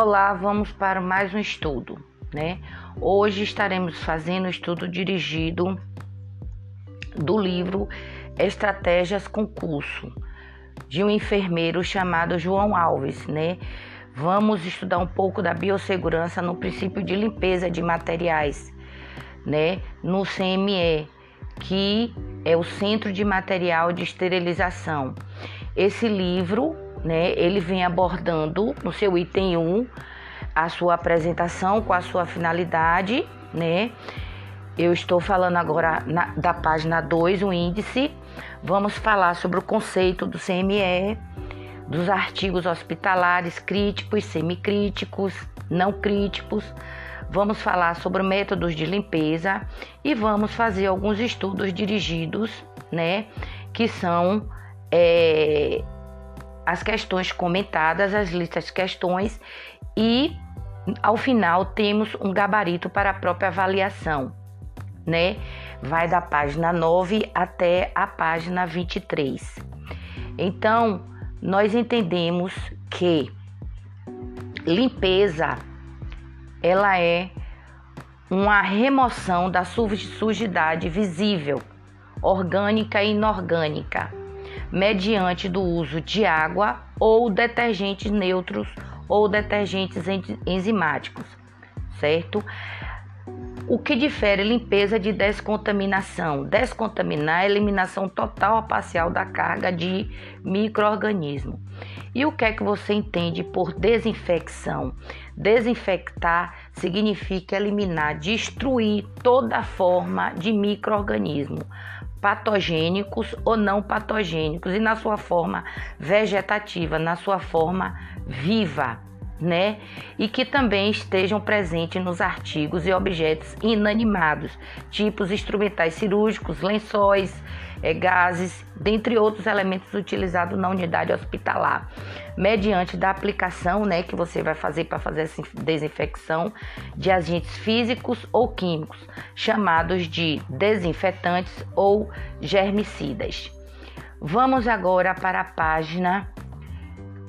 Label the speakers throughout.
Speaker 1: Olá, vamos para mais um estudo, né? Hoje estaremos fazendo um estudo dirigido do livro Estratégias Concurso, de um enfermeiro chamado João Alves, né? Vamos estudar um pouco da biossegurança no princípio de limpeza de materiais, né? No CME, que é o Centro de Material de Esterilização. Esse livro né? Ele vem abordando no seu item 1 a sua apresentação com a sua finalidade, né? Eu estou falando agora na, da página 2, o índice. Vamos falar sobre o conceito do CME, dos artigos hospitalares críticos, semicríticos, não críticos. Vamos falar sobre métodos de limpeza e vamos fazer alguns estudos dirigidos, né? Que são é, as questões comentadas, as listas de questões e ao final temos um gabarito para a própria avaliação, né? Vai da página 9 até a página 23. Então, nós entendemos que limpeza ela é uma remoção da sujidade visível, orgânica e inorgânica mediante do uso de água ou detergentes neutros ou detergentes enzimáticos, certo? O que difere limpeza de descontaminação? Descontaminar é eliminação total ou parcial da carga de microorganismo. E o que é que você entende por desinfecção? Desinfectar significa eliminar, destruir toda forma de microorganismo patogênicos ou não patogênicos e na sua forma vegetativa, na sua forma viva, né? E que também estejam presentes nos artigos e objetos inanimados, tipos instrumentais cirúrgicos, lençóis, é, gases, dentre outros elementos utilizados na unidade hospitalar, mediante da aplicação, né, que você vai fazer para fazer essa desinfecção de agentes físicos ou químicos, chamados de desinfetantes ou germicidas. Vamos agora para a página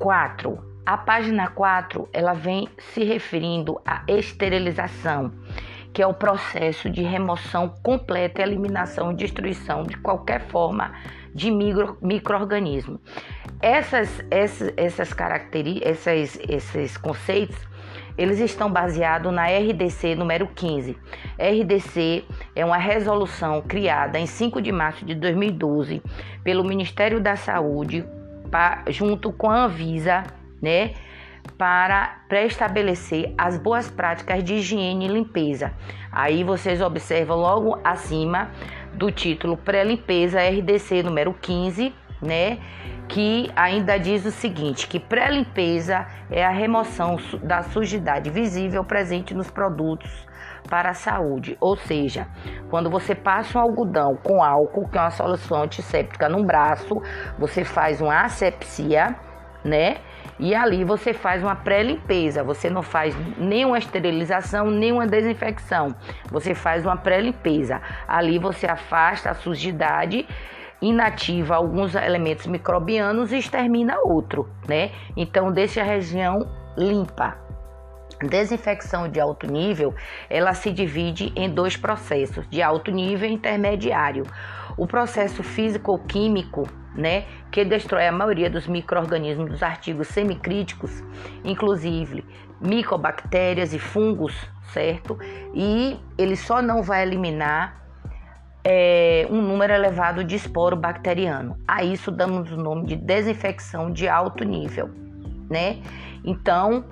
Speaker 1: 4. A página 4, ela vem se referindo à esterilização que é o processo de remoção completa eliminação e destruição de qualquer forma de micro, microorganismo. Essas, essas, essas características, esses conceitos, eles estão baseados na RDC número 15. RDC é uma resolução criada em 5 de março de 2012 pelo Ministério da Saúde, junto com a Anvisa, né? Para pré-estabelecer as boas práticas de higiene e limpeza. Aí vocês observam logo acima do título pré-limpeza RDC número 15, né? Que ainda diz o seguinte, que pré-limpeza é a remoção da sujidade visível presente nos produtos para a saúde, ou seja, quando você passa um algodão com álcool, que é uma solução antisséptica no braço, você faz uma asepsia, né? E ali você faz uma pré-limpeza, você não faz nenhuma esterilização, nenhuma desinfecção. Você faz uma pré-limpeza. Ali você afasta a sujidade inativa alguns elementos microbianos e extermina outro, né? Então deixa a região limpa. Desinfecção de alto nível, ela se divide em dois processos, de alto nível e intermediário. O processo físico-químico né, que destrói a maioria dos micro-organismos dos artigos semicríticos, inclusive micobactérias e fungos, certo? E ele só não vai eliminar é, um número elevado de esporo bacteriano. A isso damos o nome de desinfecção de alto nível, né? Então,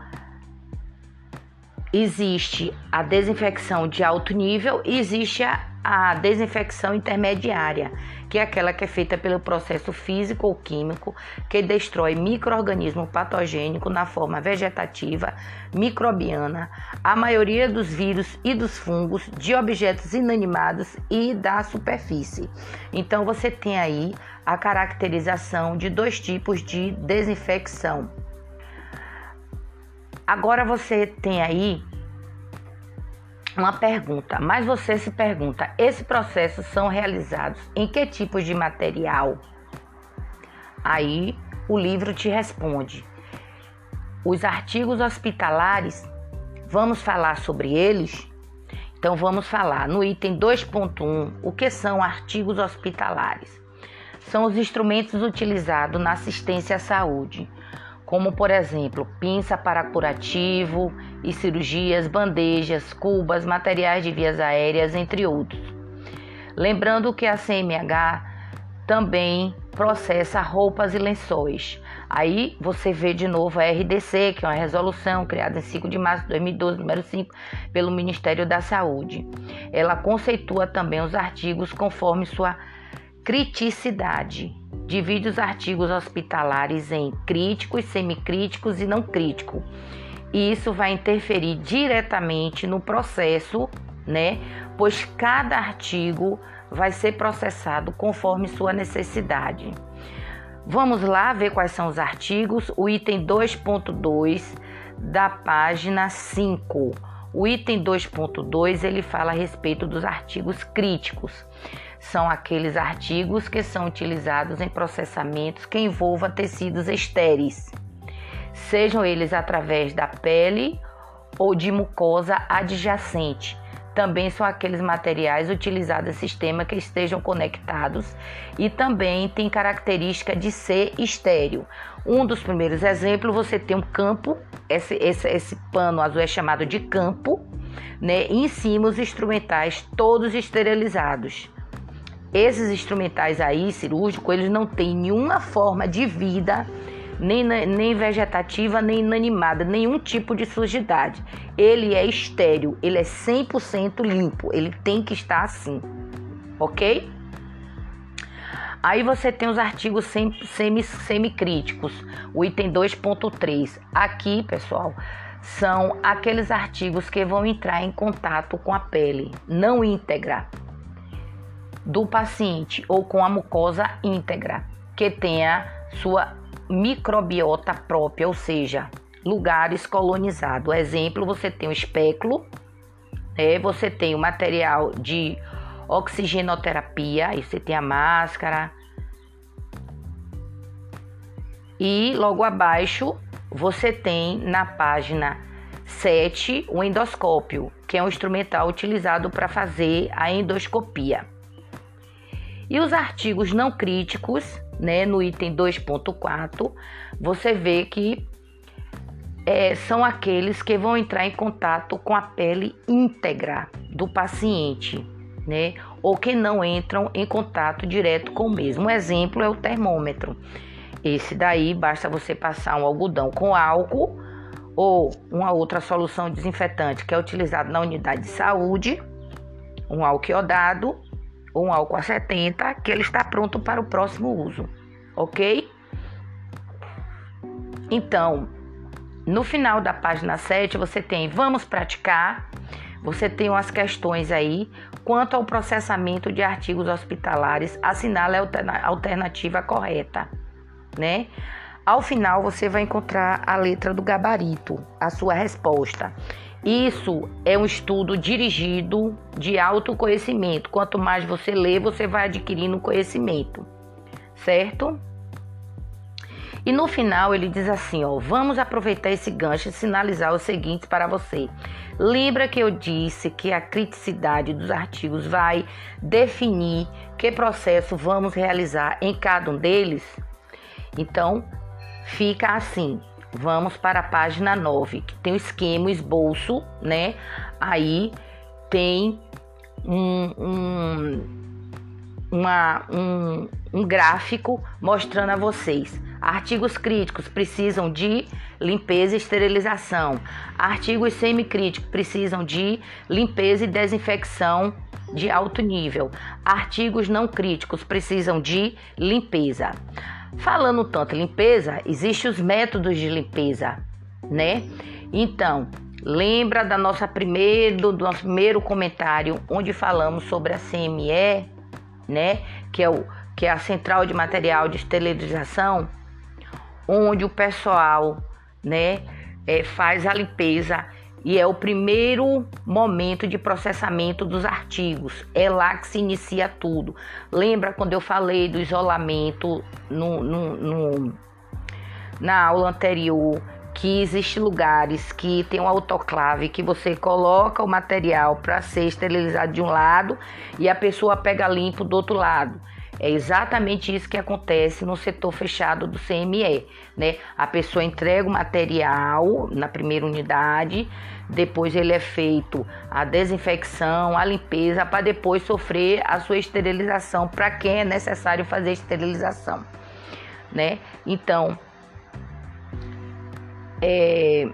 Speaker 1: existe a desinfecção de alto nível e existe a a desinfecção intermediária, que é aquela que é feita pelo processo físico ou químico que destrói microorganismo patogênico na forma vegetativa, microbiana, a maioria dos vírus e dos fungos, de objetos inanimados e da superfície. Então você tem aí a caracterização de dois tipos de desinfecção. Agora você tem aí uma pergunta, mas você se pergunta: esses processos são realizados em que tipos de material? Aí o livro te responde os artigos hospitalares, vamos falar sobre eles? Então vamos falar no item 2.1 o que são artigos hospitalares. São os instrumentos utilizados na assistência à saúde, como por exemplo, pinça para curativo e cirurgias, bandejas, cubas, materiais de vias aéreas, entre outros. Lembrando que a CMH também processa roupas e lençóis. Aí você vê de novo a RDC, que é uma resolução criada em 5 de março de 2012, número 5, pelo Ministério da Saúde. Ela conceitua também os artigos conforme sua criticidade. Divide os artigos hospitalares em críticos, semicríticos e não críticos. E isso vai interferir diretamente no processo, né? Pois cada artigo vai ser processado conforme sua necessidade. Vamos lá ver quais são os artigos. O item 2.2 da página 5. O item 2.2 ele fala a respeito dos artigos críticos. São aqueles artigos que são utilizados em processamentos que envolvam tecidos estéreis, sejam eles através da pele ou de mucosa adjacente, também são aqueles materiais utilizados em sistema que estejam conectados e também tem característica de ser estéreo. Um dos primeiros exemplos, você tem um campo, esse, esse, esse pano azul é chamado de campo, né? Em cima os instrumentais todos esterilizados. Esses instrumentais aí, cirúrgicos, eles não têm nenhuma forma de vida nem, nem vegetativa, nem inanimada, nenhum tipo de sujidade. Ele é estéreo, ele é 100% limpo, ele tem que estar assim, ok? Aí você tem os artigos semi, semicríticos, o item 2.3. Aqui, pessoal, são aqueles artigos que vão entrar em contato com a pele não íntegra do paciente ou com a mucosa íntegra, que tenha sua microbiota própria, ou seja, lugares colonizados. Exemplo, você tem o espéculo, né? você tem o material de oxigenoterapia, aí você tem a máscara. E logo abaixo você tem na página 7 o endoscópio, que é um instrumental utilizado para fazer a endoscopia. E os artigos não críticos né, no item 2.4, você vê que é, são aqueles que vão entrar em contato com a pele íntegra do paciente, né? Ou que não entram em contato direto com o mesmo. Um exemplo é o termômetro. Esse daí basta você passar um algodão com álcool ou uma outra solução desinfetante que é utilizado na unidade de saúde, um álcool iodado um álcool a 70, que ele está pronto para o próximo uso, ok? Então, no final da página 7, você tem vamos praticar, você tem umas questões aí quanto ao processamento de artigos hospitalares, assinale a alternativa correta, né? Ao final você vai encontrar a letra do gabarito, a sua resposta. Isso é um estudo dirigido de autoconhecimento. Quanto mais você lê, você vai adquirindo conhecimento, certo? E no final ele diz assim, ó, vamos aproveitar esse gancho e sinalizar o seguinte para você. Lembra que eu disse que a criticidade dos artigos vai definir que processo vamos realizar em cada um deles? Então, fica assim. Vamos para a página 9, que tem o esquema, o esboço, né? Aí tem um, um, uma, um, um gráfico mostrando a vocês. Artigos críticos precisam de limpeza e esterilização. Artigos semicríticos precisam de limpeza e desinfecção de alto nível. Artigos não críticos precisam de limpeza. Falando tanto limpeza, existem os métodos de limpeza, né? Então, lembra da nossa primeiro, do nosso primeiro comentário, onde falamos sobre a CME, né? Que é, o, que é a Central de Material de Esterilização, onde o pessoal, né, é, faz a limpeza e é o primeiro momento de processamento dos artigos. É lá que se inicia tudo. Lembra quando eu falei do isolamento no, no, no, na aula anterior, que existem lugares que tem um autoclave que você coloca o material para ser esterilizado de um lado e a pessoa pega limpo do outro lado. É exatamente isso que acontece no setor fechado do CME, né? A pessoa entrega o material na primeira unidade, depois ele é feito a desinfecção, a limpeza para depois sofrer a sua esterilização para quem é necessário fazer esterilização, né? Então, é,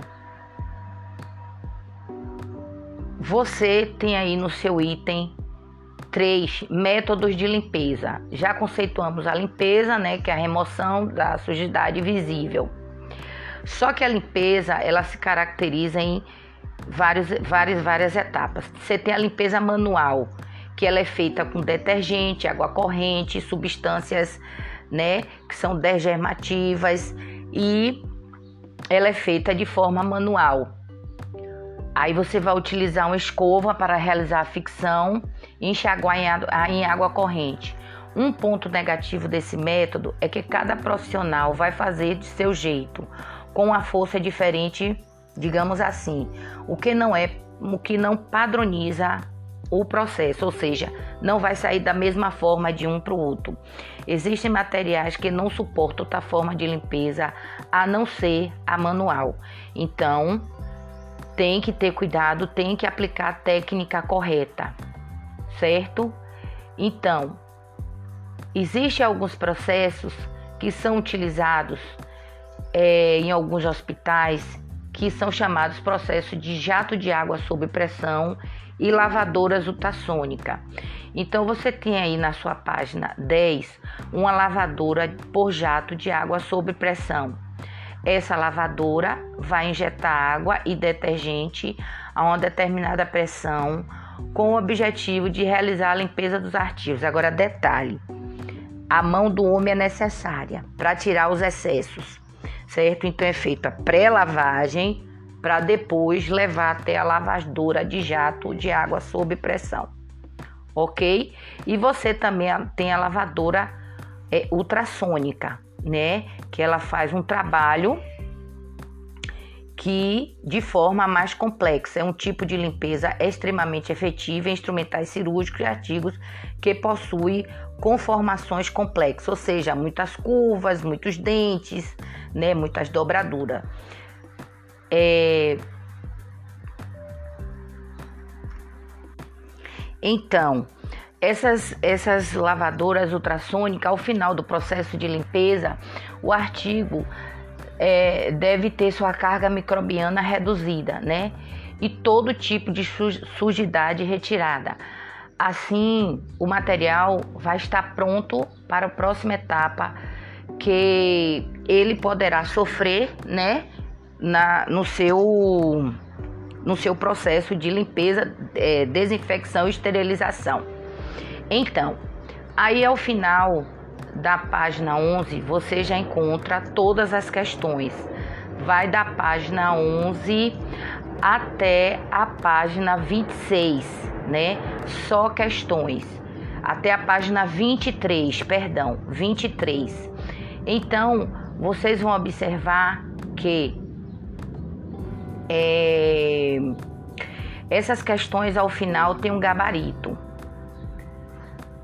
Speaker 1: você tem aí no seu item três métodos de limpeza. Já conceituamos a limpeza, né, que é a remoção da sujidade visível. Só que a limpeza, ela se caracteriza em vários, várias, várias etapas. Você tem a limpeza manual, que ela é feita com detergente, água corrente, substâncias, né, que são degermativas e ela é feita de forma manual. Aí você vai utilizar uma escova para realizar a ficção e enxaguar em água corrente. Um ponto negativo desse método é que cada profissional vai fazer de seu jeito, com uma força diferente, digamos assim, o que não é, o que não padroniza o processo, ou seja, não vai sair da mesma forma de um para o outro. Existem materiais que não suportam outra forma de limpeza a não ser a manual. Então, tem que ter cuidado, tem que aplicar a técnica correta, certo? Então, existem alguns processos que são utilizados é, em alguns hospitais que são chamados processos de jato de água sob pressão e lavadoras ultrassônica. Então você tem aí na sua página 10 uma lavadora por jato de água sob pressão. Essa lavadora vai injetar água e detergente a uma determinada pressão com o objetivo de realizar a limpeza dos artigos. Agora detalhe: a mão do homem é necessária para tirar os excessos, certo? Então é feita a pré-lavagem para depois levar até a lavadora de jato de água sob pressão, ok? E você também tem a lavadora é, ultrassônica, né? Que ela faz um trabalho que de forma mais complexa é um tipo de limpeza extremamente efetiva em instrumentais cirúrgicos e artigos que possui conformações complexas, ou seja, muitas curvas, muitos dentes, né, muitas dobraduras. É... Então, essas, essas lavadoras ultrassônicas, ao final do processo de limpeza, o artigo é, deve ter sua carga microbiana reduzida, né? E todo tipo de sujidade retirada. Assim, o material vai estar pronto para a próxima etapa que ele poderá sofrer, né? na, no, seu, no seu processo de limpeza, é, desinfecção e esterilização. Então, aí ao final da página 11 você já encontra todas as questões. Vai da página 11 até a página 26, né? Só questões. Até a página 23, perdão, 23. Então, vocês vão observar que é, essas questões ao final têm um gabarito.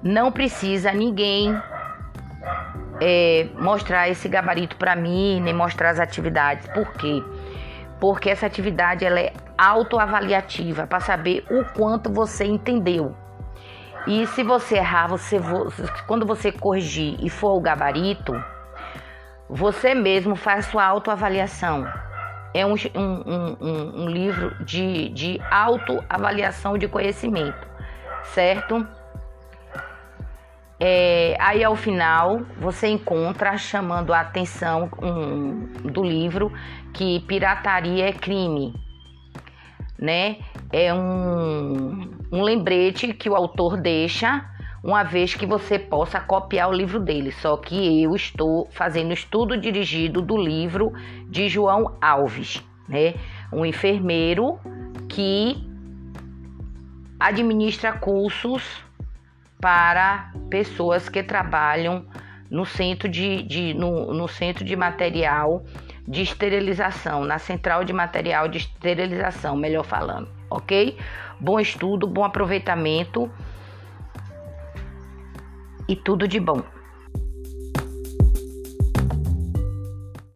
Speaker 1: Não precisa ninguém é, mostrar esse gabarito para mim, nem mostrar as atividades. Por quê? Porque essa atividade ela é autoavaliativa para saber o quanto você entendeu. E se você errar, você quando você corrigir e for o gabarito, você mesmo faz sua autoavaliação é um, um, um, um livro de, de autoavaliação de conhecimento, certo? É, aí ao final você encontra chamando a atenção um, do livro que pirataria é crime, né? É um, um lembrete que o autor deixa uma vez que você possa copiar o livro dele. Só que eu estou fazendo estudo dirigido do livro de João Alves, né? Um enfermeiro que administra cursos para pessoas que trabalham no centro de, de no, no centro de material de esterilização, na central de material de esterilização, melhor falando, ok? Bom estudo, bom aproveitamento e tudo de bom.